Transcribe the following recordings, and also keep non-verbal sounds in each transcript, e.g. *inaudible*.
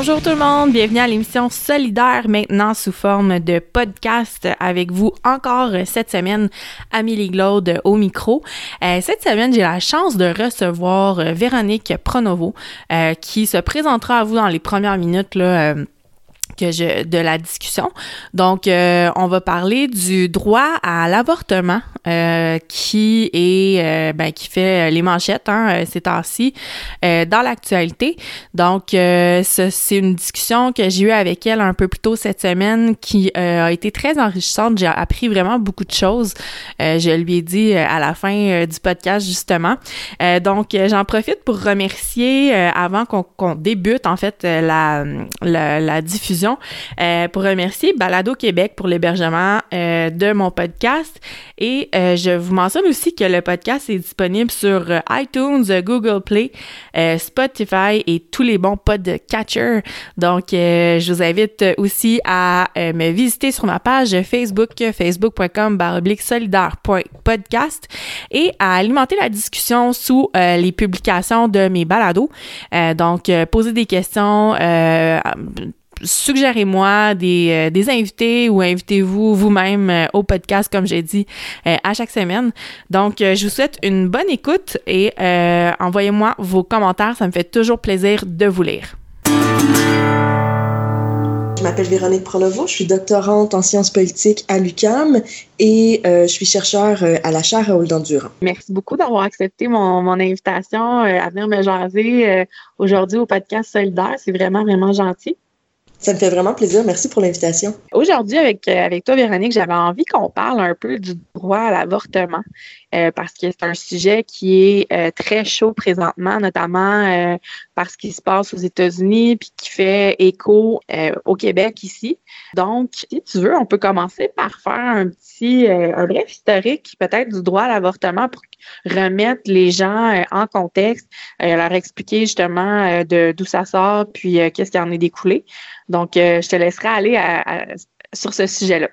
Bonjour tout le monde, bienvenue à l'émission Solidaire maintenant sous forme de podcast avec vous encore cette semaine, Amélie Glaude au micro. Euh, cette semaine, j'ai la chance de recevoir euh, Véronique Pronovo euh, qui se présentera à vous dans les premières minutes là, de la discussion. Donc, euh, on va parler du droit à l'avortement euh, qui est euh, ben, qui fait les manchettes hein, ces temps-ci dans l'actualité. Donc, c'est une discussion que j'ai eue avec elle un peu plus tôt cette semaine qui a été très enrichissante. J'ai appris vraiment beaucoup de choses. je lui ai dit à la fin du podcast justement. donc, j'en profite pour remercier avant qu'on débute en fait la, la diffusion euh, pour remercier Balado Québec pour l'hébergement euh, de mon podcast. Et euh, je vous mentionne aussi que le podcast est disponible sur iTunes, Google Play, Spotify et tous les bons podcatchers. Donc, je vous invite aussi à me visiter sur ma page Facebook, facebook.com solidaire.podcast et à alimenter la discussion sous les publications de mes balados. donc, poser des questions, suggérez-moi des, euh, des, invités ou invitez-vous vous-même euh, au podcast, comme j'ai dit, euh, à chaque semaine. Donc, je vous souhaite une bonne écoute et envoyez-moi vos commentaires. Ça me fait toujours plaisir de vous lire. Je m'appelle Véronique Pronovo, je suis doctorante en sciences politiques à l'UCAM et je suis chercheur à la chaire Raoul Durand. Merci beaucoup d'avoir accepté mon, mon invitation à venir me jaser aujourd'hui au podcast Solidaire. C'est vraiment, vraiment gentil. Ça me fait vraiment plaisir. Merci pour l'invitation. Aujourd'hui, avec, euh, avec toi, Véronique, j'avais envie qu'on parle un peu du droit à l'avortement euh, parce que c'est un sujet qui est euh, très chaud présentement, notamment parce qu'il se passe aux États-Unis puis qui fait écho au Québec ici. Donc, si tu veux, on peut commencer par faire un petit, un bref historique peut-être du droit à l'avortement pour remettre les gens en contexte, leur expliquer justement d'où ça sort puis qu'est-ce qui en est découlé. Donc, euh, je te laisserai aller sur ce sujet-là.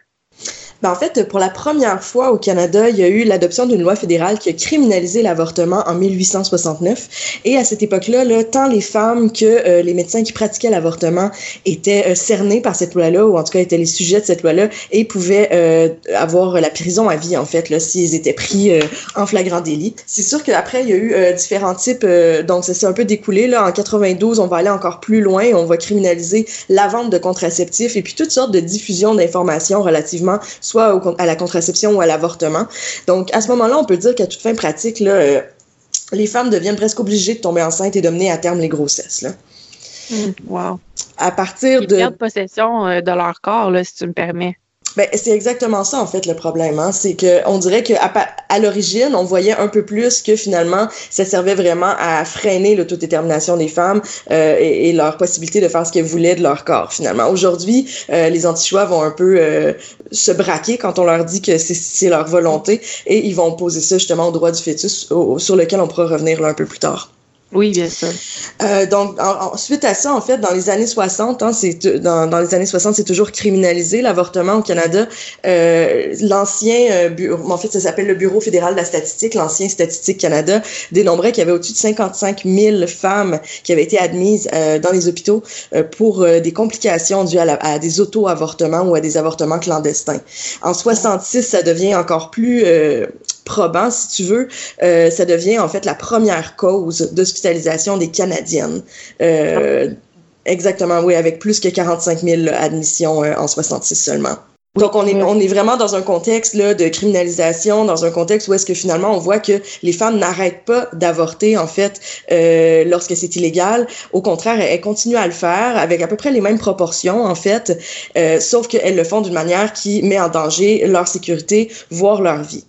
Ben, en fait, pour la première fois au Canada, il y a eu l'adoption d'une loi fédérale qui a criminalisé l'avortement en 1869. Et à cette époque-là, là, tant les femmes que euh, les médecins qui pratiquaient l'avortement étaient euh, cernés par cette loi-là, ou en tout cas étaient les sujets de cette loi-là, et pouvaient euh, avoir la prison à vie, en fait, s'ils étaient pris en flagrant délit. C'est sûr qu'après, il y a eu différents types, donc ça s'est un peu découlé. Là. En 92, on va aller encore plus loin, on va criminaliser la vente de contraceptifs et puis toutes sortes de diffusion d'informations relativement soit à la contraception ou à l'avortement. Donc, à ce moment-là, on peut dire qu'à toute fin pratique, là, euh, les femmes deviennent presque obligées de tomber enceinte et de mener à terme les grossesses. Là. Mmh, wow. À partir Ils de. perdent possession euh, de leur corps, là, si tu me permets. Ben, c'est exactement ça, en fait, le problème. Hein. C'est que on dirait qu'à à, l'origine, on voyait un peu plus que finalement, ça servait vraiment à freiner l'autodétermination des femmes euh, et, leur possibilité de faire ce qu'elles voulaient de leur corps, finalement. Aujourd'hui, euh, les anti-choix vont un peu euh, se braquer quand on leur dit que c'est leur volonté et ils vont poser ça justement au droit du fœtus, sur lequel on pourra revenir là un peu plus tard. Oui, bien sûr. Euh, donc, suite à ça, en fait, dans les années 60, hein, c'est dans, dans les années 60, c'est toujours criminalisé l'avortement au Canada. Euh, l'ancien euh, bureau, en fait, ça s'appelle le Bureau fédéral de la statistique, l'ancien Statistique Canada, dénombrait qu'il y avait au-dessus de 55 000 femmes qui avaient été admises euh, dans les hôpitaux euh, pour euh, des complications dues à, à des auto-avortements ou à des avortements clandestins. En 66, ça devient encore plus probant, si tu veux, euh, ça devient en fait la première cause d'hospitalisation des Canadiennes. Euh, exactement, oui, avec plus que 45 000 admissions euh, en 66 seulement. Donc, on est, on est vraiment dans un contexte là, de criminalisation, dans un contexte où est-ce que finalement on voit que les femmes n'arrêtent pas d'avorter, en fait, euh, lorsque c'est illégal. Au contraire, elles, continuent à le faire avec à peu près les mêmes proportions, en fait, euh, sauf qu'elles le font d'une manière qui met en danger leur sécurité, voire leur vie.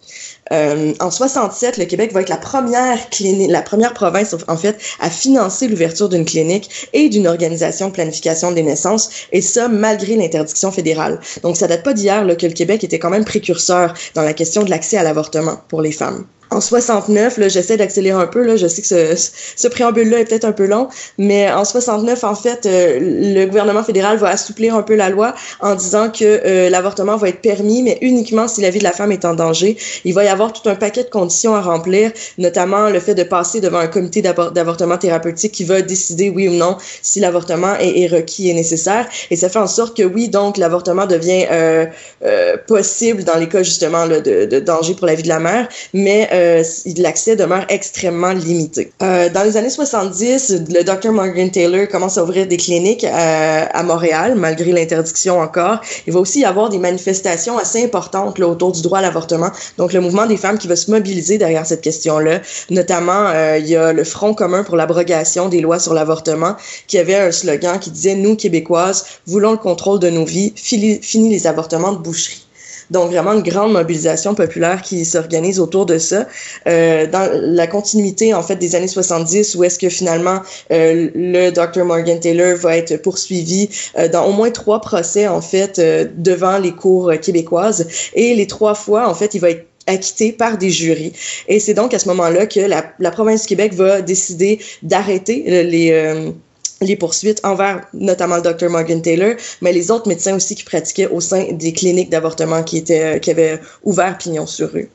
Euh, en 67, le Québec va être la première clinique, la première province en fait à financer l'ouverture d'une clinique et d'une organisation de planification des naissances, et ça malgré l'interdiction fédérale. Donc ça date pas d'hier que le Québec était quand même précurseur dans la question de l'accès à l'avortement pour les femmes. En 69, là, j'essaie d'accélérer un peu, là, je sais que ce, ce préambule-là est peut-être un peu long, mais en 69, en fait, euh, le gouvernement fédéral va assouplir un peu la loi en disant que euh, l'avortement va être permis, mais uniquement si la vie de la femme est en danger. Il va y avoir tout un paquet de conditions à remplir, notamment le fait de passer devant un comité d'avortement thérapeutique qui va décider oui ou non si l'avortement est, est, requis et nécessaire. Et ça fait en sorte que oui, donc l'avortement devient euh, euh possible dans les cas justement là, de, de, danger pour la vie de la mère, mais euh, l'accès demeure extrêmement limité. Euh, dans les années 70, le Dr. Morgan Taylor commence à ouvrir des cliniques à, à Montréal, malgré l'interdiction encore. Il va aussi y avoir des manifestations assez importantes là, autour du droit à l'avortement. Donc, le mouvement des femmes qui va se mobiliser derrière cette question-là. Notamment, euh, il y a le Front commun pour l'abrogation des lois sur l'avortement qui avait un slogan qui disait « Nous, Québécoises, voulons le contrôle de nos vies, fini les avortements de boucherie ». Donc vraiment une grande mobilisation populaire qui s'organise autour de ça. Euh, dans la continuité en fait des années 70 où est-ce que finalement euh, le Dr Morgan Taylor va être poursuivi euh, dans au moins trois procès en fait euh, devant les cours québécoises et les trois fois en fait il va être acquitté par des jurys. Et c'est donc à ce moment-là que la, la, province du Québec va décider d'arrêter les euh, les poursuites envers notamment le Dr Morgan Taylor, mais les autres médecins aussi qui pratiquaient au sein des cliniques d'avortement qui étaient euh, qui avaient ouvert pignon sur rue.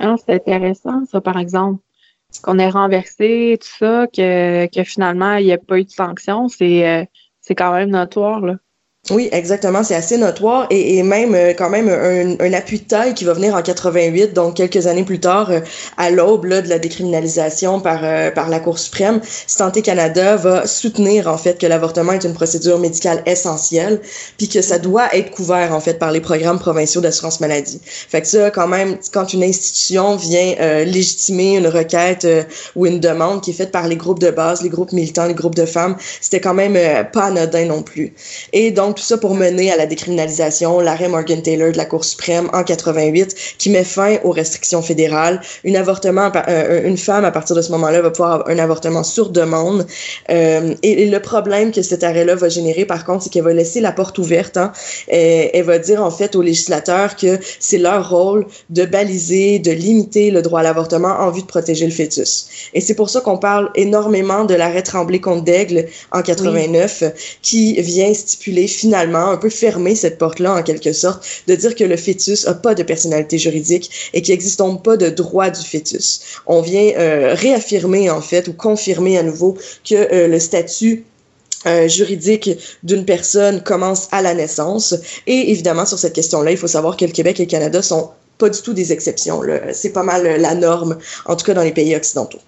Ah, c'est intéressant ça par exemple qu'on ait renversé tout ça que, que finalement il n'y a pas eu de sanction, c'est euh, c'est quand même notoire là. Oui, exactement. C'est assez notoire et, et même euh, quand même un, un, appui de taille qui va venir en 88, donc quelques années plus tard, euh, à l'aube de la décriminalisation par euh, par la Cour suprême. Santé Canada va soutenir en fait que l'avortement est une procédure médicale essentielle, puis que ça doit être couvert en fait par les programmes provinciaux d'assurance maladie. Fait que ça, quand même, quand une institution vient légitimer une requête ou une demande qui est faite par les groupes de base, les groupes militants, les groupes de femmes, c'était quand même pas anodin non plus. Et donc tout ça pour mener à la décriminalisation, l'arrêt Morgan Taylor de la Cour suprême en 88 qui met fin aux restrictions fédérales. Une avortement, euh, une femme à partir de ce moment-là va pouvoir avoir un avortement sur demande. Euh, et, le problème que cet arrêt-là va générer, par contre, c'est qu'elle va laisser la porte ouverte. Hein, et, elle va dire en fait aux législateurs que c'est leur rôle de baliser, de limiter le droit à l'avortement en vue de protéger le fœtus. Et c'est pour ça qu'on parle énormément de l'arrêt Tremblay contre d'Aigle en 89, oui. qui vient stipuler finalement un peu fermer cette porte-là en quelque sorte, de dire que le fœtus a pas de personnalité juridique et qu'il n'existe donc pas de droit du fœtus. On vient euh, réaffirmer en fait ou confirmer à nouveau que euh, le statut euh, juridique d'une personne commence à la naissance. Et évidemment, sur cette question-là, il faut savoir que le Québec et le Canada sont pas du tout des exceptions. C'est pas mal la norme, en tout cas dans les pays occidentaux.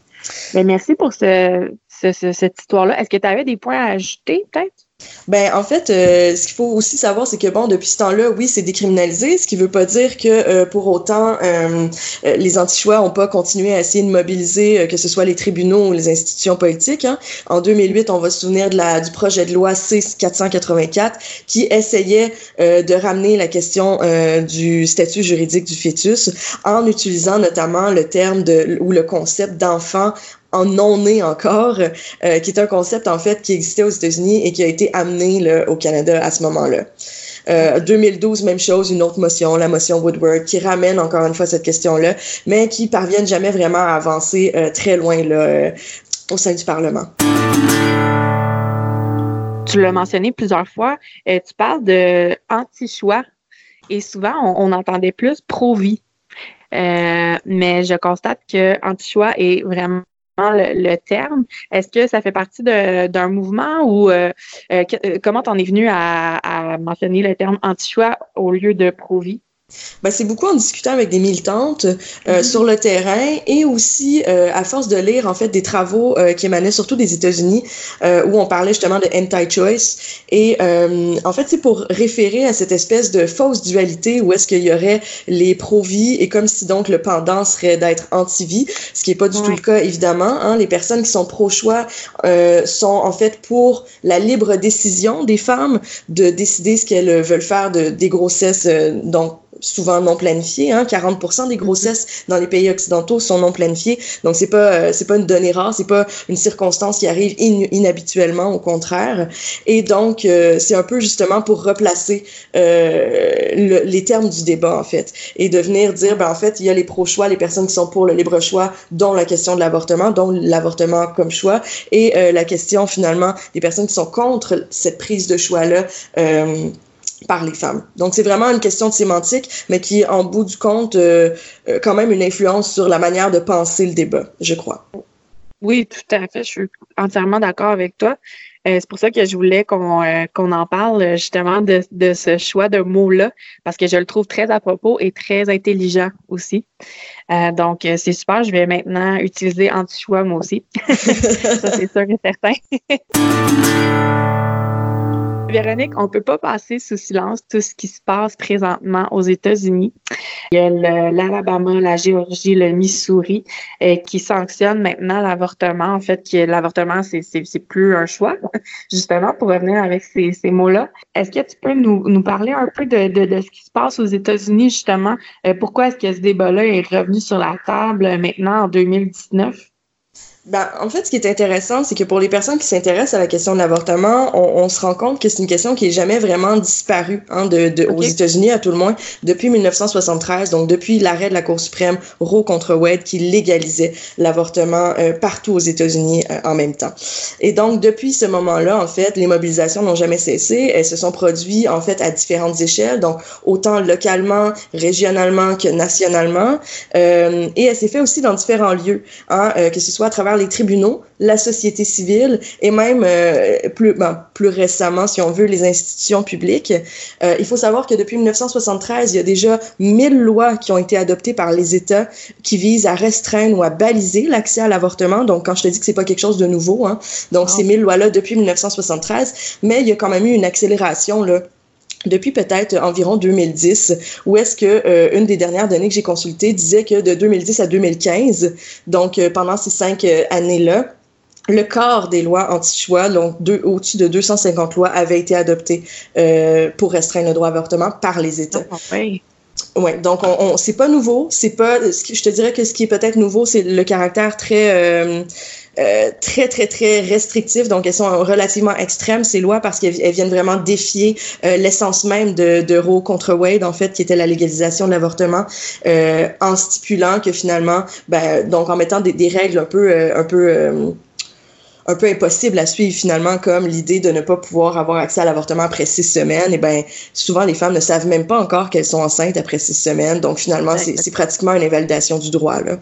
Merci pour ce, ce, ce cette histoire-là. Est-ce que tu avais des points à ajouter, peut-être? Ben en fait, euh, ce qu'il faut aussi savoir, c'est que bon, depuis ce temps-là, oui, c'est décriminalisé, ce qui veut pas dire que euh, pour autant euh, euh les anti-choix ont pas continué à essayer de mobiliser, euh, que ce soit les tribunaux ou les institutions politiques. Hein. En 2008, on va se souvenir de la du projet de loi C484 qui essayait de ramener la question du statut juridique du fœtus en utilisant notamment le terme de ou le concept d'enfant en non né encore, euh, qui est un concept en fait qui existait aux États-Unis et qui a été amené là, au Canada à ce moment-là. Euh, 2012, même chose, une autre motion, la motion Woodward, qui ramène encore une fois cette question-là, mais qui parviennent jamais vraiment à avancer euh, très loin là, euh, au sein du Parlement. Tu l'as mentionné plusieurs fois, euh, tu parles de anti-choix et souvent on, entendait plus pro-vie. mais je constate que anti-choix est vraiment le, terme. Est-ce que ça fait partie d'un mouvement ou euh, euh, comment t'en es venu à, à, mentionner le terme anti-choix au lieu de pro-vie? Ben, c'est beaucoup en discutant avec des militantes euh, -hmm. sur le terrain et aussi euh, à force de lire en fait des travaux euh, qui émanaient surtout des États-Unis euh, où on parlait justement de anti-choice et euh, en fait c'est pour référer à cette espèce de fausse dualité où est-ce qu'il y aurait les pro-vie et comme si donc le pendant serait d'être anti-vie, ce qui est pas du ouais. tout le cas évidemment. Hein. Les personnes qui sont pro-choix euh, sont en fait pour la libre décision des femmes de décider ce qu'elles veulent faire de des grossesses donc souvent non planifiées. Hein, 40% des grossesses dans les pays occidentaux sont non planifiées. Donc c'est pas euh, c'est pas une donnée rare, c'est pas une circonstance qui arrive inhabituellement, au contraire. Et donc euh, c'est un peu justement pour replacer le, les termes du débat en fait et de venir dire ben en fait il y a les pro-choix, les personnes qui sont pour le libre choix, dont la question de l'avortement, dont l'avortement comme choix, et la question finalement des personnes qui sont contre cette prise de choix là. Euh, par les femmes. Donc, c'est vraiment une question de sémantique, mais qui, en bout du compte, euh, euh, quand même une influence sur la manière de penser le débat, je crois. Oui, tout à fait. Je suis entièrement d'accord avec toi. Euh, c'est pour ça que je voulais qu'on qu'on en parle justement de, de ce choix de mots-là, parce que je le trouve très à propos et très intelligent aussi. donc, c'est super. Je vais maintenant utiliser anti-choix moi aussi. *laughs* ça, c'est sûr et certain. *laughs* Véronique, on ne peut pas passer sous silence tout ce qui se passe présentement aux États-Unis. Il y a l'Alabama, la Géorgie, le Missouri euh, qui sanctionnent maintenant l'avortement. En fait, l'avortement, c'est, c'est, plus un choix, *laughs* justement, pour revenir avec ces, ces mots-là. Est-ce que tu peux nous, nous parler un peu de, de, de ce qui se passe aux États-Unis, justement? Euh, pourquoi est-ce que ce débat-là est revenu sur la table maintenant en 2019? Ben, en fait, ce qui est intéressant, c'est que pour les personnes qui s'intéressent à la question de l'avortement, on, on, se rend compte que c'est une question qui est jamais vraiment disparue hein, de, de aux États-Unis, à tout le moins, depuis 1973, donc depuis l'arrêt de la Cour suprême Roe contre Wade qui légalisait l'avortement euh, partout aux États-Unis euh, en même temps. Et donc, depuis ce moment-là, en fait, les mobilisations n'ont jamais cessé. Elles se sont produites, en fait, à différentes échelles, donc autant localement, régionalement que nationalement. Euh, et elle s'est fait aussi dans différents lieux, hein, euh, que ce soit à travers les tribunaux, la société civile et même euh, plus, ben, plus récemment, si on veut, les institutions publiques. Euh, il faut savoir que depuis 1973, il y a déjà 1000 lois qui ont été adoptées par les États qui visent à restreindre ou à baliser l'accès à l'avortement. Donc, quand je te dis que c'est pas quelque chose de nouveau, hein, donc ces 1000 lois-là depuis 1973, mais il y a quand même eu une accélération là depuis peut-être environ 2010, où est-ce que euh, une des dernières données que j'ai consultées disait que de 2010 à 2015, donc euh, pendant ces cinq euh, années-là, le corps des lois anti-choix, donc au-dessus de 250 lois, avaient été adoptées pour restreindre le droit à l'avortement par les États. Ah. Ouais, donc on, on c'est pas nouveau, c'est pas. Je te dirais que ce qui est peut-être nouveau, c'est le caractère très euh, très, très, très restrictives. Donc, elles sont relativement extrêmes, ces lois, parce qu'elles viennent vraiment défier euh, l'essence même de, de Roe contre Wade, en fait, qui était la légalisation de l'avortement, euh, en stipulant que finalement, ben, donc en mettant des, des règles un peu, euh, un peu un peu impossible à suivre finalement comme l'idée de ne pas pouvoir avoir accès à l'avortement après six semaines et ben souvent les femmes ne savent même pas encore qu'elles sont enceintes après six semaines donc finalement c'est pratiquement une invalidation du droit là.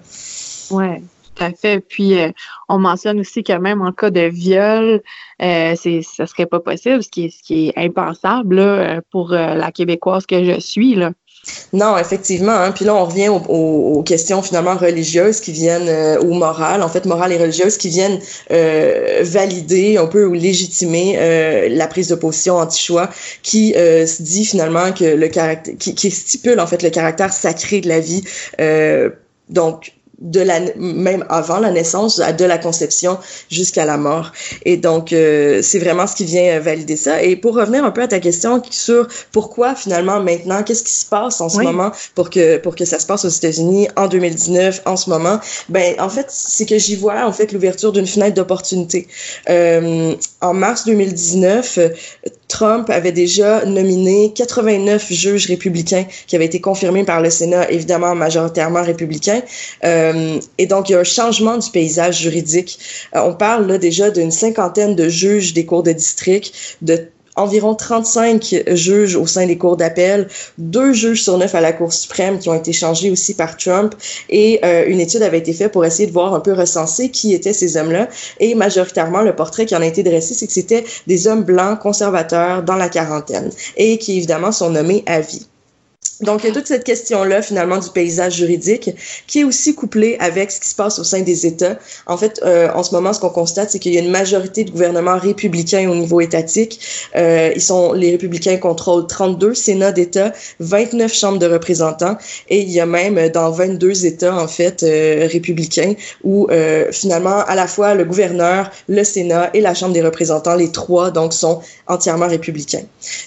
Ouais à fait. Puis euh, on mentionne aussi que même en cas de viol, euh, c'est ça serait pas possible, ce qui est, ce qui est impensable là, euh, pour euh, la québécoise que je suis là. Non, effectivement. Hein. Puis là, on revient aux, aux, questions finalement religieuses qui viennent, euh, ou morales, en fait, morales et religieuses, qui viennent euh, valider un peu ou légitimer euh, la prise de position anti-choix, qui se dit finalement que le caractère, qui, qui, stipule en fait le caractère sacré de la vie. donc, de la même avant la naissance de la conception jusqu'à la mort. Et donc euh, c'est vraiment ce qui vient euh, valider ça. Et pour revenir un peu à ta question sur pourquoi finalement maintenant qu'est-ce qui se passe en ce moment pour que pour que ça se passe aux États-Unis en 2019 en ce moment? Ben en fait c'est que j'y vois en fait l'ouverture d'une fenêtre d'opportunité. Euh, en mars 2019 Trump avait déjà nominé 89 juges républicains qui avaient été confirmés par le Sénat, évidemment majoritairement républicains. Euh, et donc, il y a un changement du paysage juridique. Euh, on parle là déjà d'une cinquantaine de juges des cours de district, de environ 35 juges au sein des cours d'appel, deux juges sur neuf à la Cour suprême qui ont été changés aussi par Trump et euh, une étude avait été faite pour essayer de voir un peu recenser qui étaient ces hommes-là et majoritairement le portrait qui en a été dressé, c'est que c'était des hommes blancs conservateurs dans la quarantaine et qui évidemment sont nommés à vie. Donc, il y a toute cette question-là, finalement, du paysage juridique, qui est aussi couplée avec ce qui se passe au sein des États. En fait, euh, en ce moment, ce qu'on constate, c'est qu'il y a une majorité de gouvernements républicains au niveau étatique. Euh, ils sont, les républicains contrôlent 32 Sénats d'États, 29 chambres de représentants, et il y a même dans 22 États, en fait, euh, républicains, où euh, finalement, à la fois le gouverneur, le Sénat et la Chambre des représentants, les trois, donc, sont entièrement républicains.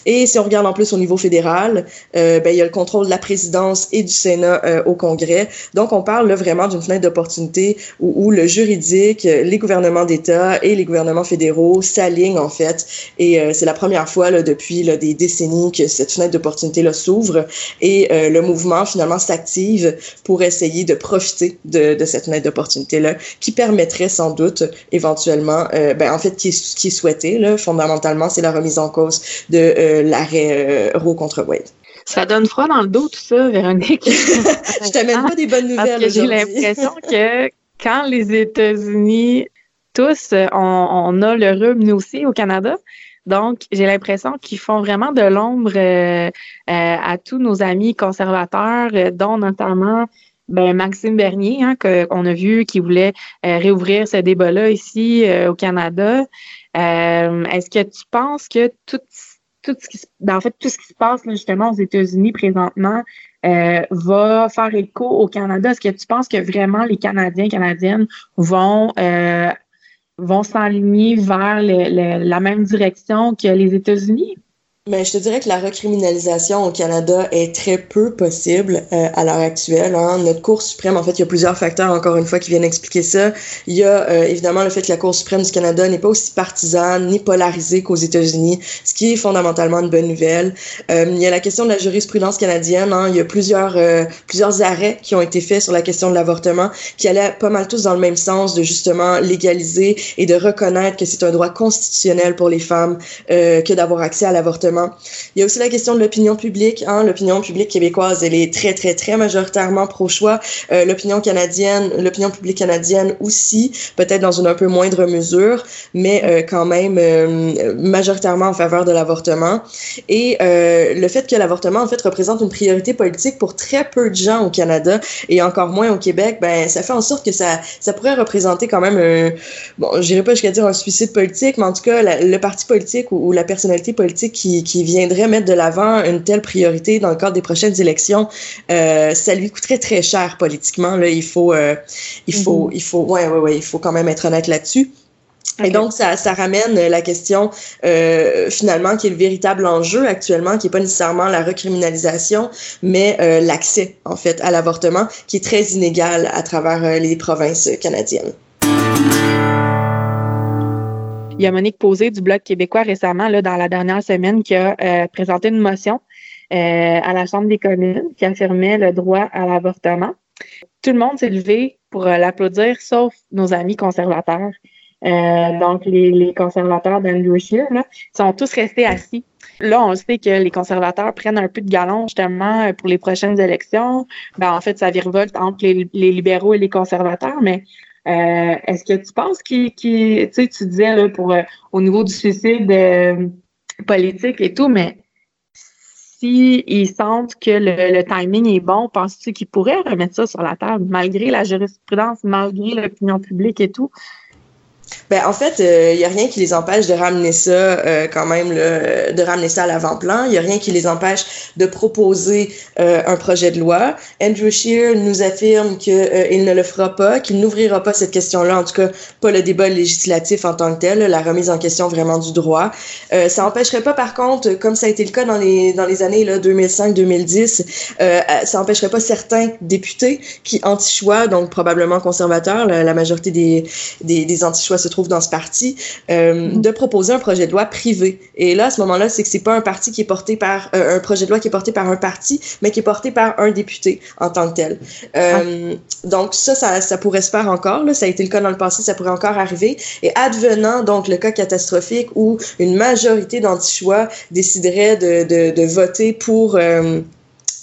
Et si on regarde en plus au niveau fédéral, euh, ben, il y a le contrôle de la présidence et du Sénat au Congrès. Donc, on parle là, vraiment d'une fenêtre d'opportunité où, où, le juridique, les gouvernements d'État et les gouvernements fédéraux s'alignent, en fait. Et c'est la première fois là, depuis là, des décennies que cette fenêtre d'opportunité s'ouvre et le mouvement, finalement, s'active pour essayer de profiter de, de cette fenêtre d'opportunité-là qui permettrait sans doute éventuellement, euh, ben, en fait, qui qui est souhaité, là, fondamentalement, c'est la remise en cause de euh, l'arrêt euh, Roe contre Wade. Ça donne froid dans le dos, tout ça, Véronique. *laughs* Je t'amène pas des bonnes nouvelles Parce que j'ai l'impression *laughs* que quand les États-Unis, tous, on, on, a le rhume, nous aussi, au Canada, donc, j'ai l'impression qu'ils font vraiment de l'ombre euh, euh, à tous nos amis conservateurs, euh, dont notamment ben, Maxime Bernier, hein, qu'on a vu qui voulait réouvrir ce débat-là ici au Canada. Est-ce que tu penses que tout, tout ce qui ben, en fait tout ce qui se passe justement aux États-Unis présentement va faire écho au Canada? Est-ce que tu penses que vraiment les Canadiens, Canadiennes vont vont s'aligner vers la même direction que les États-Unis? Mais je te dirais que la recriminalisation au Canada est très peu possible euh, à l'heure actuelle. Hein. Notre Cour suprême, en fait, il y a plusieurs facteurs, encore une fois, qui viennent expliquer ça. Il y a euh, évidemment le fait que la Cour suprême du Canada n'est pas aussi partisane ni polarisée qu'aux États-Unis, ce qui est fondamentalement une bonne nouvelle. Euh, il y a la question de la jurisprudence canadienne. Hein. Il y a plusieurs, plusieurs arrêts qui ont été faits sur la question de l'avortement qui allaient pas mal tous dans le même sens de justement légaliser et de reconnaître que c'est un droit constitutionnel pour les femmes que d'avoir accès à l'avortement il y a aussi la question de l'opinion publique. Hein. L'opinion publique québécoise, elle est très, très, très majoritairement pro-choix. Euh, l'opinion canadienne, l'opinion publique canadienne aussi, peut-être dans une un peu moindre mesure, mais euh, quand même euh, majoritairement en faveur de l'avortement. Et le fait que l'avortement, en fait, représente une priorité politique pour très peu de gens au Canada et encore moins au Québec, ben, ça fait en sorte que ça, ça pourrait représenter quand même un, bon, j'irai pas jusqu'à dire un suicide politique, mais en tout cas, le parti politique ou, ou la personnalité politique qui qui, viendrait mettre de l'avant une telle priorité dans le cadre des prochaines élections, euh, ça lui coûterait très cher politiquement. Là, il faut, euh, il faut, mm-hmm. il faut, ouais, ouais, ouais, il faut quand même être honnête là-dessus. Et donc, ça, ça ramène la question, euh, finalement, qui est le véritable enjeu actuellement, qui n'est pas nécessairement la recriminalisation, mais euh, l'accès, en fait, à l'avortement, qui est très inégal à travers euh, les provinces canadiennes. Il y a Monique Posé du Bloc québécois récemment, là, dans la dernière semaine, qui a euh, présenté une motion euh, à la Chambre des communes qui affirmait le droit à l'avortement. Tout le monde s'est levé pour euh, l'applaudir, sauf nos amis conservateurs. donc, les, conservateurs d'Andrew Scheer, là, sont tous restés assis. Là, on sait que les conservateurs prennent un peu de galon justement pour les prochaines élections. Ben, en fait, ça virevolte entre les, les libéraux et les conservateurs, mais euh, est-ce que tu penses qu'il, tu sais, tu disais là, pour euh, au niveau du suicide euh, politique et tout, mais si ils sentent que le, timing est bon, penses-tu qu'ils pourraient remettre ça sur la table malgré la jurisprudence, malgré l'opinion publique et tout? Ben, en fait, il euh, n'y a rien qui les empêche de ramener ça euh, quand même, de ramener ça à l'avant-plan. Il n'y a rien qui les empêche de proposer euh, un projet de loi. Andrew Scheer nous affirme qu'il ne le fera pas, qu'il n'ouvrira pas cette question-là, en tout cas pas le débat législatif en tant que tel, la remise en question vraiment du droit. ça n'empêcherait pas, par contre, comme ça a été le cas dans les, dans les années 2005-2010, ça n'empêcherait pas certains députés qui anti-choix, donc probablement conservateurs, la, majorité des, des, des anti-choix se dans ce parti, euh, mm-hmm. de proposer un projet de loi privé. Et là, à ce moment-là, c'est que c'est pas un parti qui est porté par euh, un projet de loi qui est porté par un parti, mais qui est porté par un député en tant que tel. Euh, donc ça, ça, ça, pourrait se faire encore. Là. Ça a été le cas dans le passé, ça pourrait encore arriver. Et advenant donc le cas catastrophique où une majorité d'anti-choix déciderait de, de, de, voter pour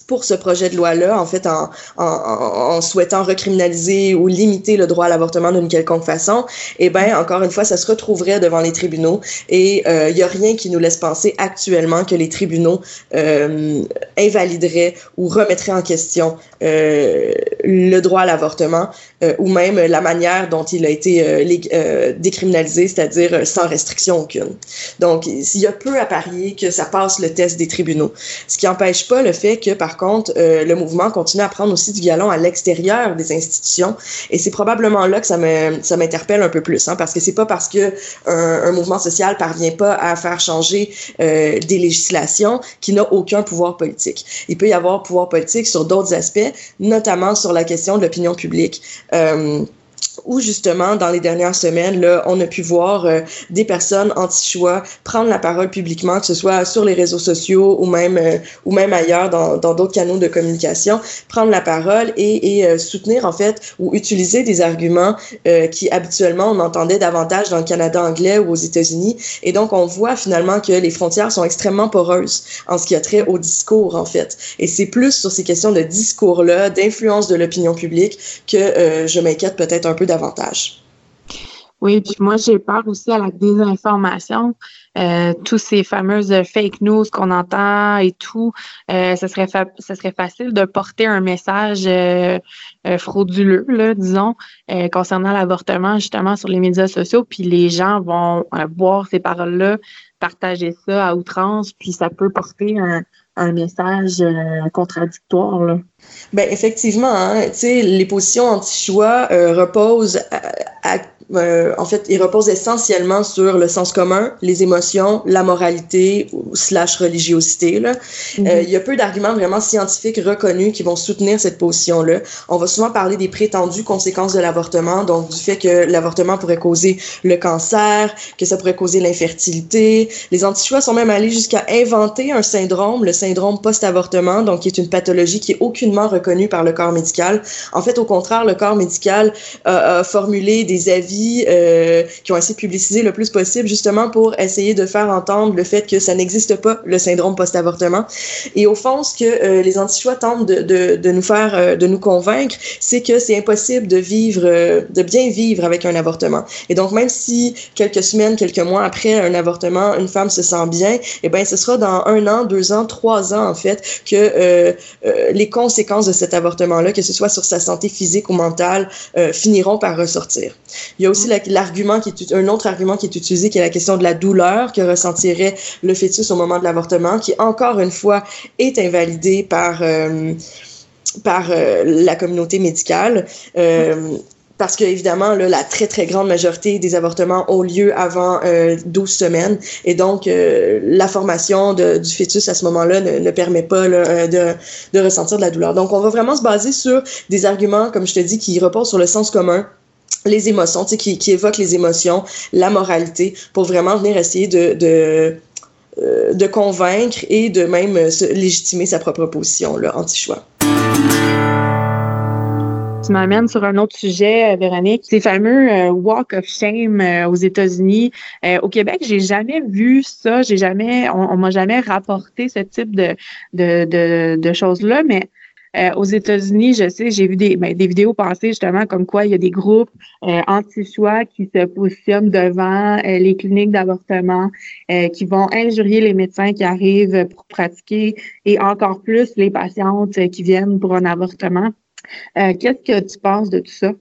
pour ce projet de loi-là, en fait, en, souhaitant recriminaliser ou limiter le droit à l'avortement d'une quelconque façon, eh ben encore une fois, ça se retrouverait devant les tribunaux et il euh, y a rien qui nous laisse penser actuellement que les tribunaux euh, invalideraient ou remettraient en question euh, le droit à l'avortement euh, ou même la manière dont il a été euh, décriminalisé, c'est-à-dire sans restriction aucune. Donc, il y a peu à parier que ça passe le test des tribunaux, ce qui n'empêche pas le fait que par contre, euh, le mouvement continue à prendre aussi du galon à l'extérieur des institutions. Et c'est probablement là que ça m'interpelle un peu plus, hein, parce que c'est pas parce que un, mouvement social parvient pas à faire changer euh, des législations qu'il n'a aucun pouvoir politique. Il peut y avoir pouvoir politique sur d'autres aspects, notamment sur la question de l'opinion publique. Euh, où justement, dans les dernières semaines, là, on a pu voir euh, des personnes anti-choix prendre la parole publiquement, que ce soit sur les réseaux sociaux ou même, euh, ou même ailleurs dans d'autres canaux de communication, prendre la parole et, et euh, soutenir en fait ou utiliser des arguments qui habituellement on entendait davantage dans le Canada anglais ou aux États-Unis. Et donc, on voit finalement que les frontières sont extrêmement poreuses en ce qui a trait au discours en fait. Et c'est plus sur ces questions de discours-là, d'influence de l'opinion publique que je m'inquiète peut-être un peu davantage. Oui, puis moi j'ai peur aussi à la désinformation, euh, tous ces fameuses fake news qu'on entend et tout. Euh, ce serait ce serait facile de porter un message euh, euh, frauduleux, là, disons, concernant l'avortement justement sur les médias sociaux, puis les gens vont voir ces paroles-là, partager ça à outrance, puis ça peut porter un, un message contradictoire. Là. Ben effectivement, hein, les positions anti-choix euh, reposent à, euh, en fait, ils reposent essentiellement sur le sens commun, les émotions, la moralité slash religiosité. Là. Euh, mhm. il y a peu d'arguments vraiment scientifiques reconnus qui vont soutenir cette position-là. On va souvent parler des prétendues conséquences de l'avortement, donc du fait que l'avortement pourrait causer le cancer, que ça pourrait causer l'infertilité. Les anti-choix sont même allés jusqu'à inventer un syndrome, le syndrome post-avortement, donc qui est une pathologie qui est aucunement reconnu par le corps médical. En fait, au contraire, le corps médical a, formulé des avis euh, qui ont essayé de publiciser le plus possible, justement pour essayer de faire entendre le fait que ça n'existe pas, le syndrome post-avortement. Et au fond, ce que euh, les anti-choix tentent de, nous faire, euh, de nous convaincre, c'est que c'est impossible de vivre, de bien vivre avec un avortement. Et donc, même si quelques semaines, quelques mois après un avortement, une femme se sent bien, eh ben, ce sera dans un an, deux ans, trois ans, en fait, que les conséquences de cet avortement-là, que ce soit sur sa santé physique ou mentale, finiront par ressortir. Il y a aussi l'argument qui est un autre argument qui est utilisé, qui est la question de la douleur que ressentirait le fœtus au moment de l'avortement, qui encore une fois est invalidé par euh, par euh, la communauté médicale parce que évidemment la très très grande majorité des avortements ont lieu avant euh, 12 semaines et donc euh, la formation du fœtus à ce moment-là ne, permet pas euh, de, de ressentir de la douleur. Donc on va vraiment se baser sur des arguments comme je te dis qui reposent sur le sens commun les émotions, tu sais, qui, qui évoquent les émotions, la moralité, pour vraiment venir essayer de, de, euh, de convaincre et de même légitimer sa propre position là, anti-choix tu m'amènes sur un autre sujet, euh, Véronique. Ces fameux euh, Walk of Shame euh, aux États-Unis. au Québec, j'ai jamais vu ça. J'ai jamais, on, m'a jamais rapporté ce type de, de, de, de choses-là, mais aux États-Unis, je sais, j'ai vu des, ben, des vidéos passées justement comme quoi il y a des groupes anti-choix qui se positionnent devant les cliniques d'avortement, qui vont injurier les médecins qui arrivent pour pratiquer et encore plus les patientes qui viennent pour un avortement. Euh, qu'est-ce que tu penses de tout ça?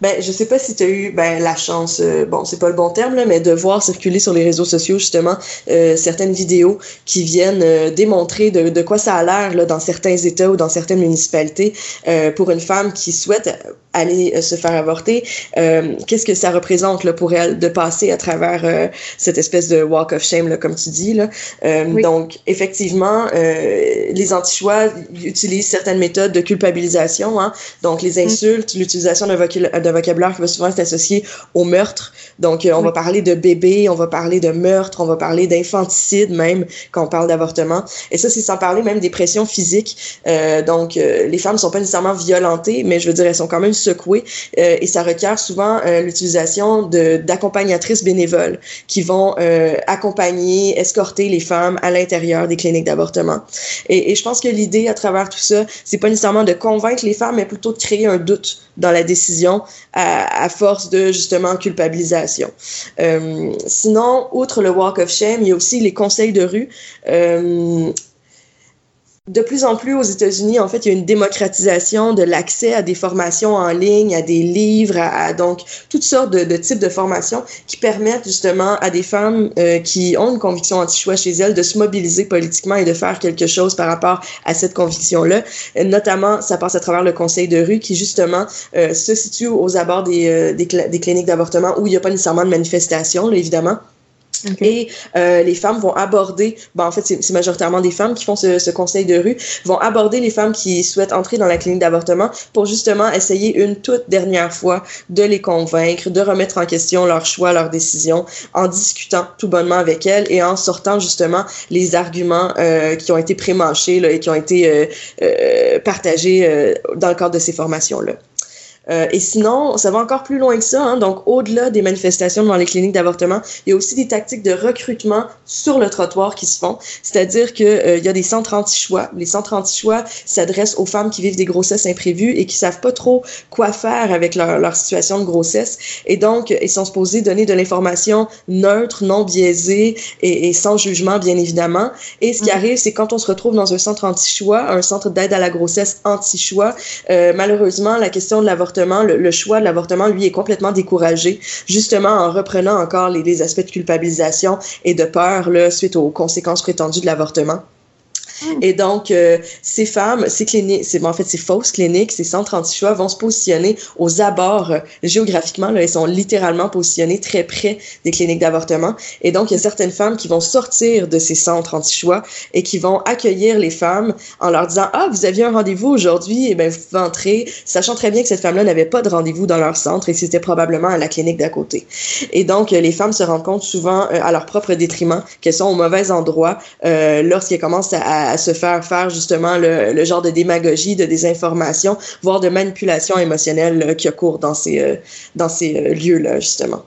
Ben, je sais pas si tu as eu ben, la chance, euh, bon, c'est pas le bon terme, là, mais de voir circuler sur les réseaux sociaux, justement, euh, certaines vidéos qui viennent euh, démontrer de, de, quoi ça a l'air dans certains États ou dans certaines municipalités euh, pour une femme qui souhaite aller se faire avorter. Qu'est-ce que ça représente là, pour elle de passer à travers cette espèce de walk of shame, là, comme tu dis. Là? Donc, effectivement, les anti-choix utilisent certaines méthodes de culpabilisation, hein, donc les mm. insultes, l'utilisation d'un de vocabulaire qui va souvent être associé au meurtre. Donc, euh, on va parler de bébé, on va parler de meurtre, on va parler d'infanticide même quand on parle d'avortement. Et ça, c'est sans parler même des pressions physiques. Euh, donc, euh, les femmes ne sont pas nécessairement violentées, mais je veux dire, elles sont quand même secouées. et ça requiert souvent l'utilisation d'accompagnatrices bénévoles qui vont accompagner, escorter les femmes à l'intérieur des cliniques d'avortement. Et, et je pense que l'idée à travers tout ça, c'est pas nécessairement de convaincre les femmes, mais plutôt de créer un doute dans la décision à, à force de justement culpabilisation. Euh, sinon, outre le Walk of Shame, il y a aussi les conseils de rue. Euh, de plus en plus aux États-Unis, en fait, il y a une démocratisation de l'accès à des formations en ligne, à des livres, à, donc toutes sortes de, types de formations qui permettent justement à des femmes euh, qui ont une conviction anti-choix chez elles de se mobiliser politiquement et de faire quelque chose par rapport à cette conviction-là. notamment, ça passe à travers le conseil de rue qui justement euh, se situe aux abords des, euh, des cliniques d'avortement où il n'y a pas nécessairement de manifestation, là, évidemment Et euh, les femmes vont aborder, ben en fait c'est majoritairement des femmes qui font ce, conseil de rue, vont aborder les femmes qui souhaitent entrer dans la clinique d'avortement pour justement essayer une toute dernière fois de les convaincre, de remettre en question leur choix, leur décision, en discutant tout bonnement avec elles et en sortant justement les arguments euh, qui ont été prémanchés là, et qui ont été euh, euh partagés dans le cadre de ces formations-là. Euh, et sinon, ça va encore plus loin que ça. Hein. Donc, au-delà des manifestations dans les cliniques d'avortement, il y a aussi des tactiques de recrutement sur le trottoir qui se font. C'est-à-dire qu'il euh, y a des centres anti-choix. Les centres anti-choix s'adressent aux femmes qui vivent des grossesses imprévues et qui savent pas trop quoi faire avec leur, leur situation de grossesse. Et donc, ils sont supposés donner de l'information neutre, non biaisée et, et, sans jugement, bien évidemment. Et ce qui mm. arrive, c'est quand on se retrouve dans un centre anti-choix, un centre d'aide à la grossesse anti-choix, euh, malheureusement, la question de l'avortement le, choix de l'avortement, lui, est complètement découragé, justement en reprenant encore les, les aspects de culpabilisation et de peur là, suite aux conséquences prétendues de l'avortement. Et donc, euh, ces femmes, ces cliniques, c'est, en fait, ces fausses cliniques, ces centres anti-choix vont se positionner aux abords euh, géographiquement. Là, ils sont littéralement positionnés très près des cliniques d'avortement. Et donc, il y a certaines femmes qui vont sortir de ces centres anti-choix et qui vont accueillir les femmes en leur disant Ah, vous aviez un rendez-vous aujourd'hui, et eh bien, vous pouvez entrer, sachant très bien que cette femme-là n'avait pas de rendez-vous dans leur centre et c'était probablement à la clinique d'à côté. Et donc, les femmes se rendent compte souvent euh, à leur propre détriment qu'elles sont au mauvais endroit euh, lorsqu'elles commencent à à se faire faire justement le, genre de démagogie, de désinformation, voire de manipulation émotionnelle qui cours dans ces, euh, dans ces euh, lieux-là, justement.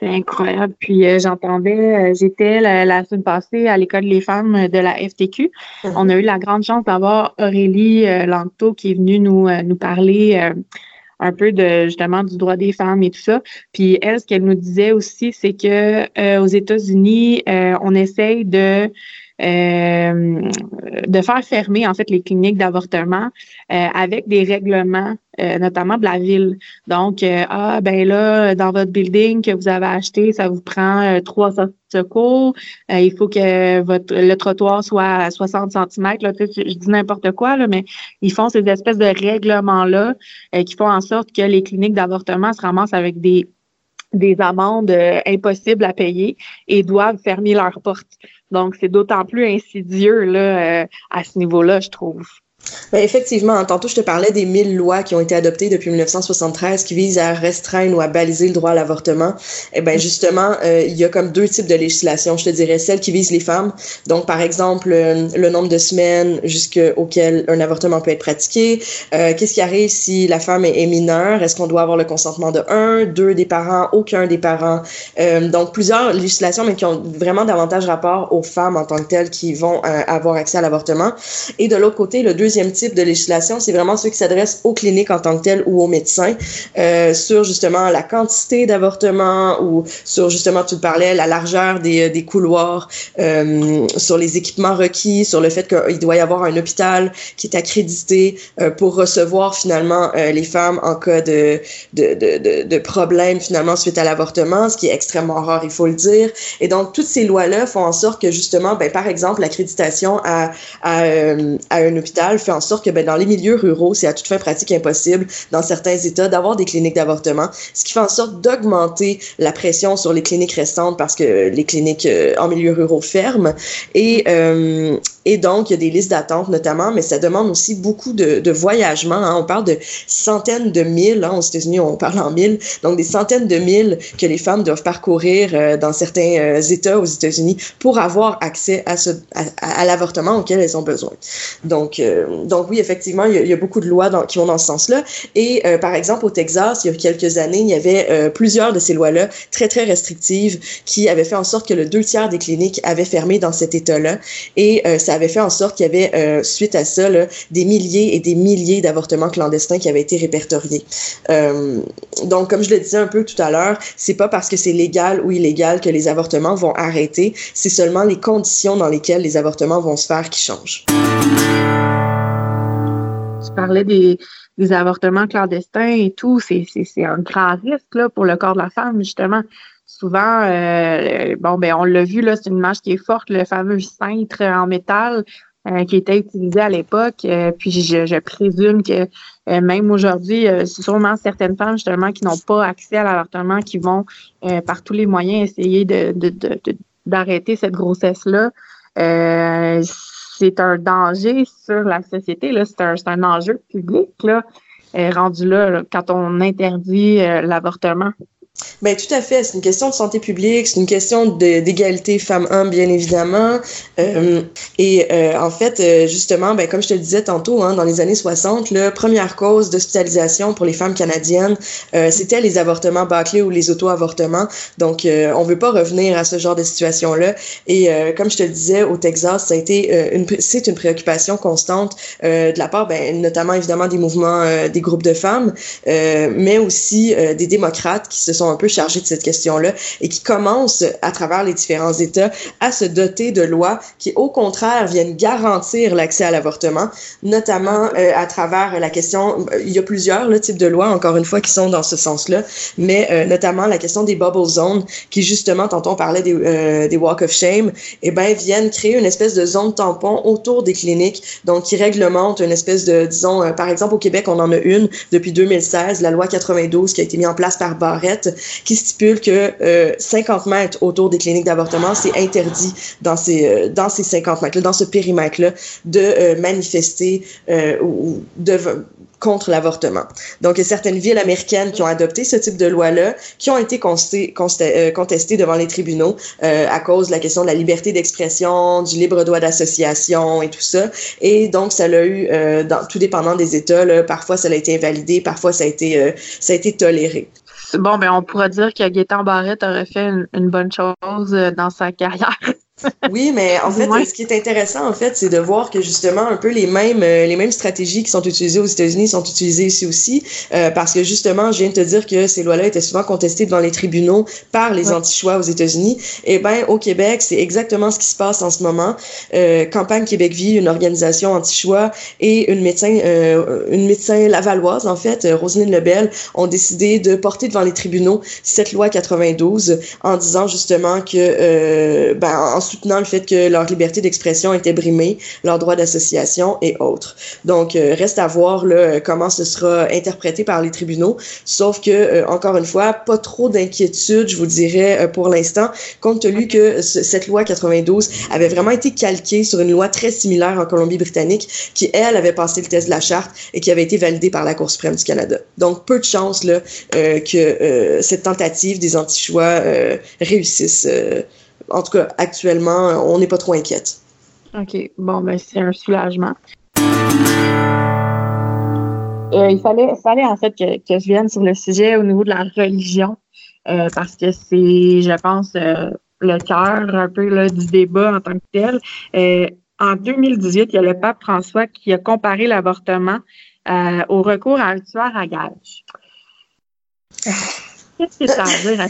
C'est incroyable. Puis euh, j'entendais, j'étais la, semaine passée à l'école des femmes de la FTQ. Mm-hmm. On a eu la grande chance d'avoir Aurélie Langto qui est venue nous, nous parler un peu de justement du droit des femmes et tout ça. Puis elle, ce qu'elle nous disait aussi, c'est que aux États-Unis, on essaye de euh, de faire fermer en fait les cliniques d'avortement euh, avec des règlements, euh, notamment de la ville. Donc, ah ben là, dans votre building que vous avez acheté, ça vous prend trois secours. il faut que votre le trottoir soit à 60 cm. Là, je dis n'importe quoi, là, mais ils font ces espèces de règlements-là qui font en sorte que les cliniques d'avortement se ramassent avec des des amendes impossibles à payer et doivent fermer leurs portes. Donc, c'est d'autant plus insidieux là, euh, à ce niveau-là, je trouve. Ben effectivement, tantôt je te parlais des 1000 lois qui ont été adoptées depuis 1973 qui visent à restreindre ou à baliser le droit à l'avortement. Eh ben justement, euh, il y a comme deux types de législation. Je te dirais celle qui vise les femmes. Donc par exemple, euh, le nombre de semaines jusqu'auquel un avortement peut être pratiqué. Euh, Qu'est-ce qui arrive si la femme est, mineure? Est-ce qu'on doit avoir le consentement de un, deux des parents, aucun des parents? Donc plusieurs législations, mais qui ont vraiment davantage rapport aux femmes en tant que telles qui vont avoir accès à l'avortement. Et de l'autre côté, le deuxième type de législation, c'est vraiment ceux qui s'adressent aux cliniques en tant que telles ou aux médecins euh, sur justement la quantité d'avortements ou sur justement, tu parlais, la largeur des, des couloirs, euh, sur les équipements requis, sur le fait qu'il doit y avoir un hôpital qui est accrédité euh, pour recevoir finalement euh, les femmes en cas de, de, de, de, problème finalement suite à l'avortement, ce qui est extrêmement rare, il faut le dire. Et donc, toutes ces lois-là font en sorte que justement, ben, par exemple, l'accréditation à, à, euh, à un hôpital fait en sorte que ben, dans les milieux ruraux, c'est à toute fin pratique impossible dans certains États d'avoir des cliniques d'avortement, ce qui fait en sorte d'augmenter la pression sur les cliniques restantes parce que les cliniques euh, en milieu ruraux ferment. Et, euh, et donc, il y a des listes d'attente notamment, mais ça demande aussi beaucoup de, de. Hein. On parle de centaines de milles. Hein. Aux États-Unis, on parle en milles. Donc, des centaines de milles que les femmes doivent parcourir euh, dans certains États aux États-Unis pour avoir accès à l'avortement auquel elles ont besoin. Donc, euh, donc oui, effectivement, il y, a, beaucoup de lois qui vont dans ce sens-là. Et par exemple, au Texas, il y a quelques années, il y avait plusieurs de ces lois-là très, très restrictives qui avaient fait en sorte que le deux tiers des cliniques avaient fermé dans cet État-là. Et ça avait fait en sorte qu'il y avait, euh, suite à ça, là, des milliers et des milliers d'avortements clandestins qui avaient été répertoriés. Euh, donc, comme je le disais un peu tout à l'heure, c'est pas parce que c'est légal ou illégal que les avortements vont arrêter, c'est seulement les conditions dans lesquelles les avortements vont se faire qui changent. Je parlais des, avortements clandestins et tout, c'est un grand risque là, pour le corps de la femme, justement souvent, euh, bon, ben on l'a vu, là, c'est une image qui est forte, le fameux cintre en métal. qui était utilisé à l'époque. puis je, présume que même aujourd'hui, sûrement certaines femmes justement qui n'ont pas accès à l'avortement, qui vont par tous les moyens essayer de, d'arrêter cette grossesse-là. C'est un danger sur la société. Là. C'est, un, un enjeu public là, rendu là, quand on interdit l'avortement. Ben tout à fait. C'est une question de santé publique, c'est une question d'égalité femmes-hommes, bien évidemment. Euh, et euh, en fait, euh, justement, ben, comme je te le disais tantôt, hein, dans les années 60, la première cause d'hospitalisation pour les femmes canadiennes, euh, c'était les avortements bâclés ou les auto-avortements. Donc, euh, on veut pas revenir à ce genre de situation-là. Et comme je te le disais, au Texas, ça a été une, c'est une préoccupation constante de la part, ben, notamment évidemment des mouvements, des groupes de femmes, mais aussi des démocrates qui se sont un peu chargés de cette question-là et qui commencent, à travers les différents États, à se doter de lois qui, au contraire, viennent garantir l'accès à l'avortement, notamment euh, à travers la question, il y a plusieurs là, types de lois, encore une fois, qui sont dans ce sens-là, mais euh, notamment la question des bubble zones, qui justement, tantôt on parlait des, euh, des walk of shame, eh ben, viennent créer une espèce de zone tampon autour des cliniques, donc qui réglemente une espèce de, disons, par exemple, au Québec, on en a une depuis 2016, la loi 92 qui a été mise en place par Barrette, qui stipule que euh, 50 mètres autour des cliniques d'avortement, c'est interdit dans ces, euh, dans ces 50 mètres-là, dans ce périmètre-là, de euh, manifester euh, ou contre l'avortement. Donc, il y a certaines villes américaines qui ont adopté ce type de loi-là, qui ont été contestées devant les tribunaux à cause de la question de la liberté d'expression, du libre droit d'association et tout ça. Et donc, ça l'a eu, tout dépendant des États, parfois ça a été invalidé, parfois ça a été, ça a été toléré bon, ben on pourrait dire que Gaétan Barrette aurait fait une bonne chose euh, dans sa carrière. *laughs* oui, mais en fait, ce qui est intéressant, en fait, c'est de voir que justement, un peu les mêmes, euh, les mêmes stratégies qui sont utilisées aux États-Unis sont utilisées ici aussi, euh, parce que justement, je viens de te dire que ces lois-là étaient souvent contestées devant les tribunaux par les anti-choix aux États-Unis. Eh ben, au Québec, c'est exactement ce qui se passe en ce moment. Euh, Campagne Québec Vie, une organisation anti-choix et une médecin, euh, une médecin lavalloise, en fait, Roselyne Lebel, ont décidé de porter devant les tribunaux cette loi 92 en disant justement que, ben, en soutenant le fait que leur liberté d'expression était brimée, leur droit d'association et autres. Donc, euh, reste à voir là, comment ce sera interprété par les tribunaux. Sauf que, euh, encore une fois, pas trop d'inquiétude, je vous dirais, euh, pour l'instant, compte tenu que cette loi 92 avait vraiment été calquée sur une loi très similaire en Colombie-Britannique, qui, elle, avait passé le test de la charte et qui avait été validée par la Cour suprême du Canada. Donc, peu de chance là, que cette tentative des anti-choix réussisse en tout cas, actuellement, on n'est pas trop inquiète. OK. Bon, ben, c'est un soulagement. Euh, il, fallait, fallait en fait que, que, je vienne sur le sujet au niveau de la religion, euh, parce que c'est, je pense, euh, le cœur un peu là, du débat en tant que tel. en 2018, il y a le pape François qui a comparé l'avortement au recours à un tueur à gage. Qu'est-ce que ça veut à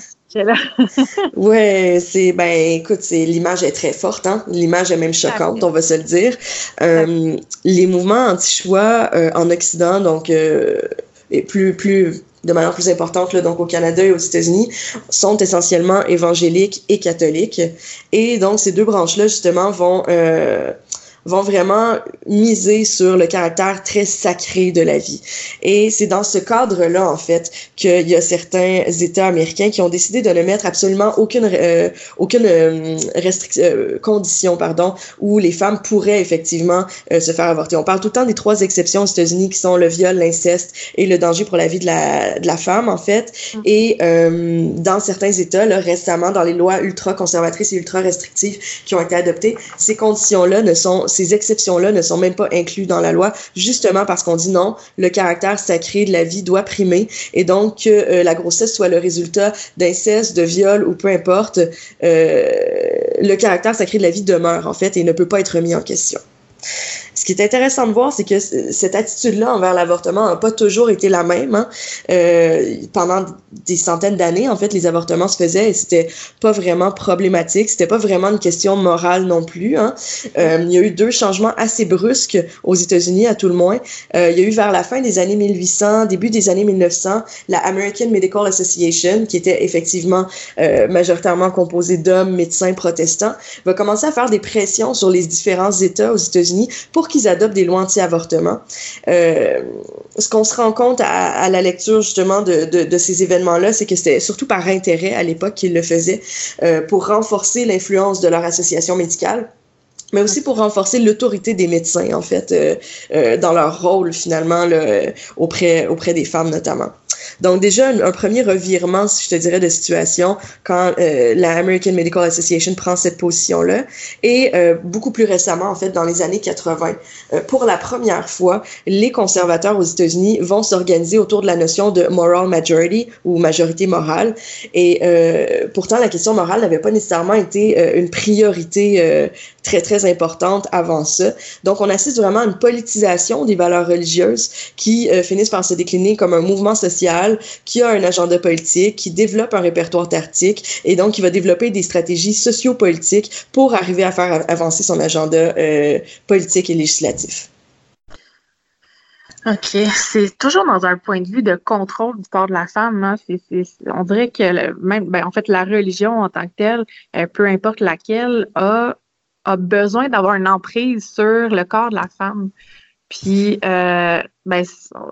*laughs* ouais, c'est ben écoute, c'est l'image est très forte, hein. L'image est même choquante, on va se le dire. Euh, les mouvements anti-choix euh, en Occident, donc euh, et plus plus de manière plus importante là, donc au Canada et aux États-Unis, sont essentiellement évangéliques et catholiques. Et donc ces deux branches-là justement vont euh, vont vraiment miser sur le caractère très sacré de la vie. Et c'est dans ce cadre-là, en fait, qu'il y a certains États américains qui ont décidé de ne mettre absolument aucune, euh, aucune euh, restriction, euh, condition, pardon, où les femmes pourraient effectivement euh, se faire avorter. On parle tout le temps des trois exceptions aux États-Unis qui sont le viol, l'inceste et le danger pour la vie de la, de la femme, en fait. Mm. Et euh, dans certains États, là, récemment, dans les lois ultra conservatrices et ultra restrictives qui ont été adoptées, ces conditions-là ne sont ces exceptions-là ne sont même pas incluses dans la loi, justement parce qu'on dit non, le caractère sacré de la vie doit primer, et donc que euh, la grossesse soit le résultat d'inceste, de viol ou peu importe, euh, le caractère sacré de la vie demeure en fait et ne peut pas être mis en question. Ce qui est intéressant de voir, c'est que cette attitude-là envers l'avortement n'a pas toujours été la même. Hein. Euh, pendant des centaines d'années, en fait, les avortements se faisaient et c'était pas vraiment problématique. C'était pas vraiment une question morale non plus. Hein. Euh, il y a eu deux changements assez brusques aux États-Unis, à tout le moins. Euh, il y a eu vers la fin des années 1800, début des années 1900, la American Medical Association, qui était effectivement euh, majoritairement composée d'hommes médecins protestants, va commencer à faire des pressions sur les différents États aux États-Unis pour qu'ils adoptent des lois anti-avortement. Euh, ce qu'on se rend compte à, la lecture justement de, ces événements-là, c'est que c'était surtout par intérêt à l'époque qu'ils le faisaient euh, pour renforcer l'influence de leur association médicale mais aussi pour renforcer l'autorité des médecins, en fait, euh, dans leur rôle, finalement, auprès, auprès des femmes, notamment. Donc déjà, un, premier revirement, si je te dirais, de situation quand euh, la American Medical Association prend cette position-là. Et euh, beaucoup plus récemment, en fait, dans les années 80, euh, pour la première fois, les conservateurs aux États-Unis vont s'organiser autour de la notion de moral majority ou majorité morale. Et euh, pourtant, la question morale n'avait pas nécessairement été euh, une priorité euh, très, très importante avant ça. Donc, on assiste vraiment à une politisation des valeurs religieuses qui finissent par se décliner comme un mouvement social qui a un agenda politique, qui développe un répertoire tactique et donc qui va développer des stratégies sociopolitiques pour arriver à faire avancer son agenda euh, politique et législatif. OK. C'est toujours dans un point de vue de contrôle du corps de la femme. Hein. on dirait que même, ben, en fait, la religion en tant que telle, euh, peu importe laquelle, a, a besoin d'avoir une emprise sur le corps de la femme. Puis, euh, ben,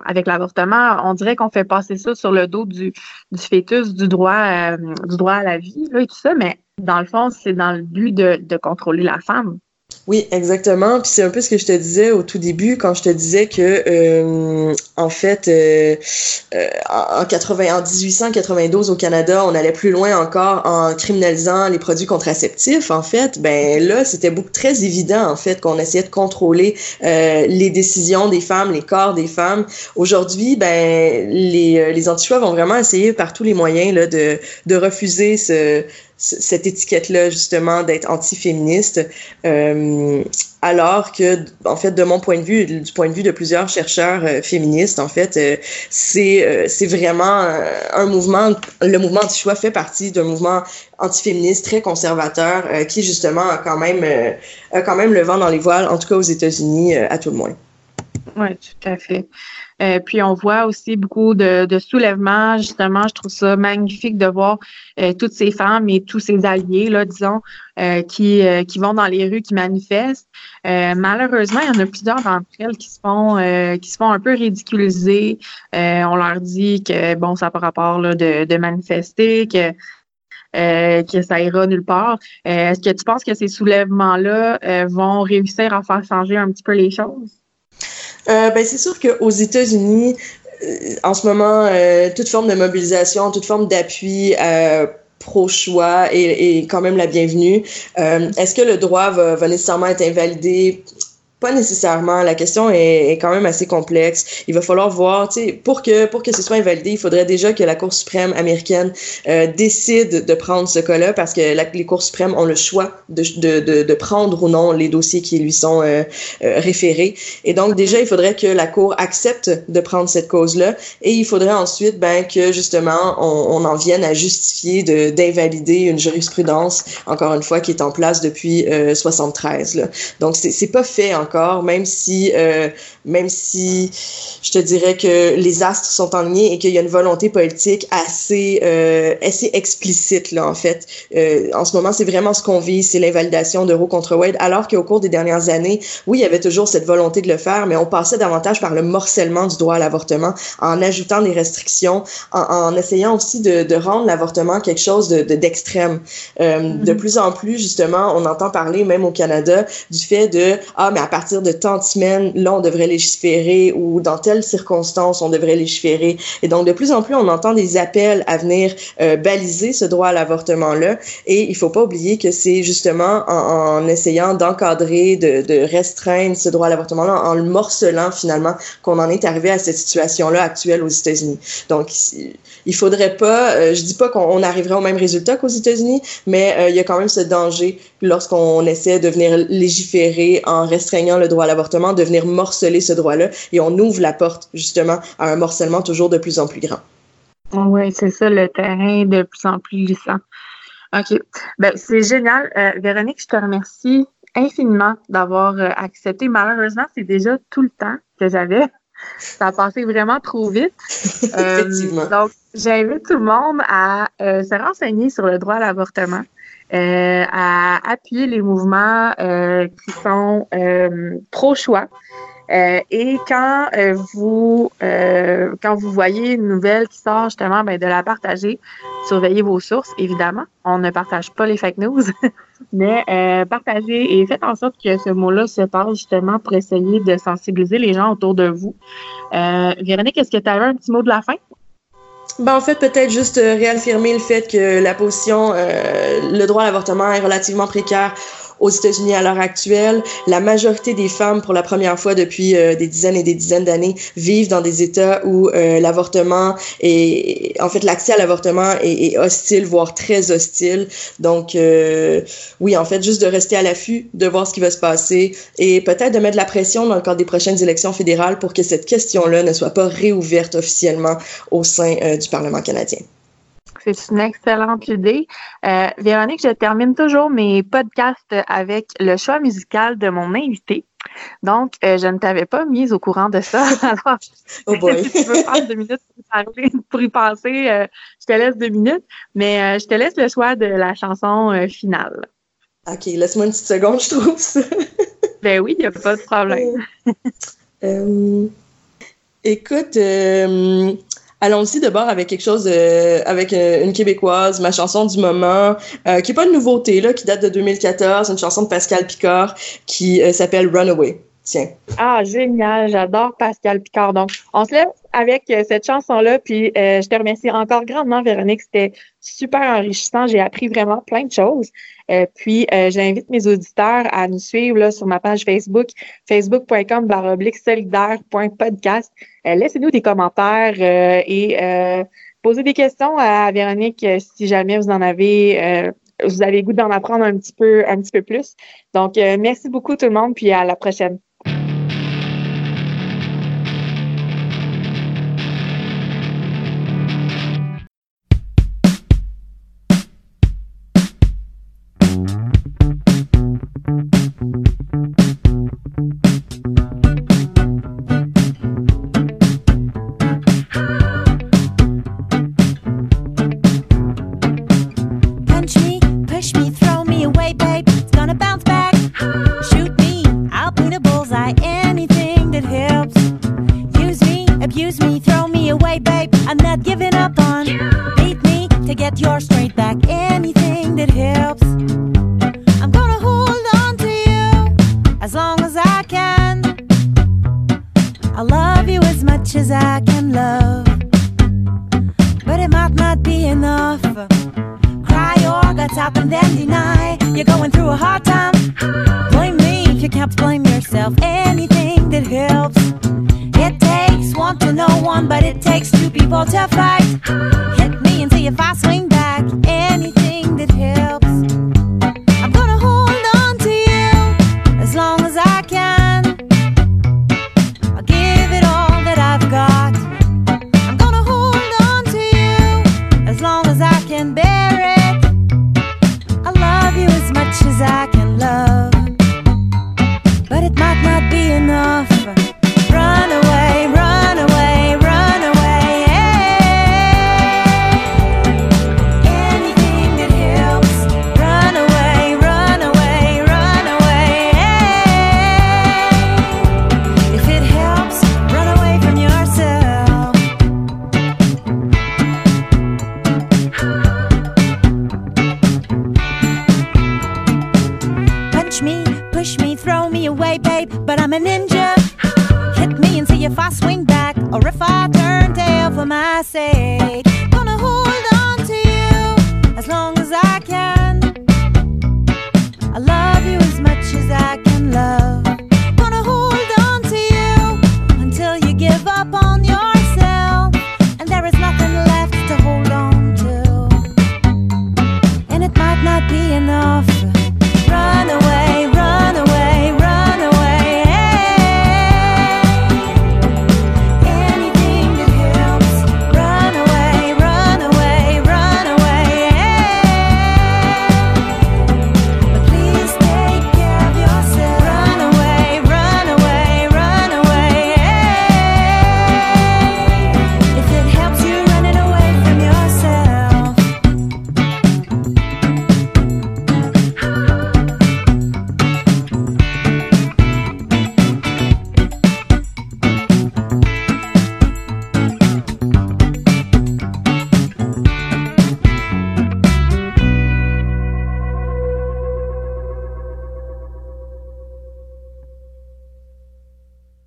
avec l'avortement, on dirait qu'on fait passer ça sur le dos du, du fœtus, du droit, euh, du droit à la vie, là, et tout ça, mais dans le fond, c'est dans le but de, de contrôler la femme. Oui, exactement. Puis c'est un peu ce que je te disais au tout début quand je te disais que euh, en fait euh, euh, en 80 en 1892 au Canada, on allait plus loin encore en criminalisant les produits contraceptifs en fait. Ben là, c'était beaucoup très évident en fait qu'on essayait de contrôler euh, les décisions des femmes, les corps des femmes. Aujourd'hui, ben les euh, les anti-choix vont vraiment essayer par tous les moyens là de de refuser ce cette étiquette-là, justement, d'être anti-féministe, euh, alors que, en fait, de mon point de vue, du point de vue de plusieurs chercheurs euh, féministes, en fait, euh, c'est euh, c'est vraiment euh, un mouvement, le mouvement anti-choix fait partie d'un mouvement anti-féministe très conservateur qui, justement, a quand même a quand même le vent dans les voiles, en tout cas aux États-Unis, à tout le moins. Oui, tout à fait. Euh, puis on voit aussi beaucoup de, de soulèvements. Justement, je trouve ça magnifique de voir euh, toutes ces femmes et tous ces alliés, là, disons, euh, qui, qui vont dans les rues, qui manifestent. malheureusement, il y en a plusieurs d'entre elles qui se font qui se font un peu ridiculiser. on leur dit que bon, ça n'a pas rapport là, de, de manifester, que que ça ira nulle part. Est-ce que tu penses que ces soulèvements-là vont réussir à faire changer un petit peu les choses? Euh, ben, c'est sûr qu'aux États-Unis, euh, en ce moment, euh, toute forme de mobilisation, toute forme d'appui pro-choix est, quand même la bienvenue. Est-ce que le droit va nécessairement être invalidé? Pas nécessairement. La question est, est, quand même assez complexe. Il va falloir voir, tu sais, pour que pour que ce soit invalidé, il faudrait déjà que la Cour suprême américaine euh, décide de prendre ce cas-là, parce que les cours suprêmes ont le choix de, de, de, prendre ou non les dossiers qui lui sont euh, euh, référés. Et donc déjà, il faudrait que la Cour accepte de prendre cette cause-là, et il faudrait ensuite, ben, que justement, on, on en vienne à justifier d'invalider une jurisprudence, encore une fois, qui est en place depuis 73. Là. Donc c'est pas fait en encore, même si, euh, même si je te dirais que les astres sont alignés et qu'il y a une volonté politique assez, euh, assez explicite, là, en fait. Euh, en ce moment, c'est vraiment ce qu'on vit, c'est l'invalidation de Roe contre Wade, alors qu'au cours des dernières années, oui, il y avait toujours cette volonté de le faire, mais on passait davantage par le morcellement du droit à l'avortement, en ajoutant des restrictions, en, en essayant aussi de, de rendre l'avortement quelque chose de d'extrême. De, euh, mm -hmm. de plus en plus, justement, on entend parler, même au Canada, du fait de, ah, mais à partir de tant de semaines, devrait légiférer ou dans telles circonstances, on devrait légiférer. Et donc, de plus en plus, on entend des appels à venir euh, baliser ce droit à l'avortement-là. Et il faut pas oublier que c'est justement en, en essayant d'encadrer, de, de, restreindre ce droit à l'avortement-là, en le morcelant finalement, qu'on en est arrivé à cette situation-là actuelle aux États-Unis. Donc, il faudrait pas, euh, je dis pas qu'on arriverait au même résultat qu'aux États-Unis, mais euh, il y a quand même ce danger lorsqu'on essaie de venir légiférer en restreignant restreignant le droit à l'avortement de venir morceler ce droit-là et on ouvre la porte justement à un morcellement toujours de plus en plus grand. Oui, c'est ça, le terrain de plus en plus glissant. OK. Ben, c'est génial. Euh, Véronique, je te remercie infiniment d'avoir euh, accepté. Malheureusement, c'est déjà tout le temps que j'avais. Ça a passé vraiment trop vite. *laughs* Effectivement. donc, j'invite tout le monde à se renseigner sur le droit à l'avortement. Euh, à appuyer les mouvements euh, qui sont euh, pro-choix. et quand vous quand vous voyez une nouvelle qui sort justement, ben, de la partager, surveillez vos sources, évidemment. On ne partage pas les fake news, *laughs* mais partagez et faites en sorte que ce mot-là se passe justement pour essayer de sensibiliser les gens autour de vous. Véronique, est-ce que tu avais un petit mot de la fin? Ben, en fait, peut-être juste euh, réaffirmer le fait que la position, euh, le droit à l'avortement est relativement précaire aux États-Unis à l'heure actuelle. La majorité des femmes, pour la première fois depuis euh, des dizaines et des dizaines d'années, vivent dans des États où euh, l'avortement est, en fait, l'accès à l'avortement est, est, hostile, voire très hostile. Donc, euh, oui, en fait, juste de rester à l'affût, de voir ce qui va se passer et peut-être de mettre la pression dans le cadre des prochaines élections fédérales pour que cette question-là ne soit pas réouverte officiellement au sein du Parlement canadien. C'est une excellente idée. Euh, Véronique, je termine toujours mes podcasts avec le choix musical de mon invité. Donc, euh, je ne t'avais pas mise au courant de ça. *laughs* Alors, oh *laughs* si tu veux prendre deux minutes pour, parler, pour y penser, euh, je te laisse deux minutes, mais je te laisse le choix de la chanson finale. OK, laisse-moi une petite seconde, je trouve ça. *laughs* ben oui, il n'y a pas de problème. écoute, Allons-y d'abord avec quelque chose, euh, avec euh, une québécoise, ma chanson du moment, euh, qui est pas une nouveauté là, qui date de 2014, une chanson de Pascal Picard qui s'appelle Runaway. Ah, génial, j'adore Pascal Picard. Donc, on se lève avec cette chanson-là, puis je te remercie encore grandement, Véronique. C'était super enrichissant. J'ai appris vraiment plein de choses. Euh, puis, euh, j'invite mes auditeurs à nous suivre là, sur ma page Facebook, facebook.com solidaire.podcast. Euh, laissez-nous des commentaires et posez des questions à Véronique si jamais vous en avez vous avez goût d'en apprendre un petit peu un petit peu plus. Donc, merci beaucoup tout le monde, puis à la prochaine. If I swing back or if I turn tail for my sake.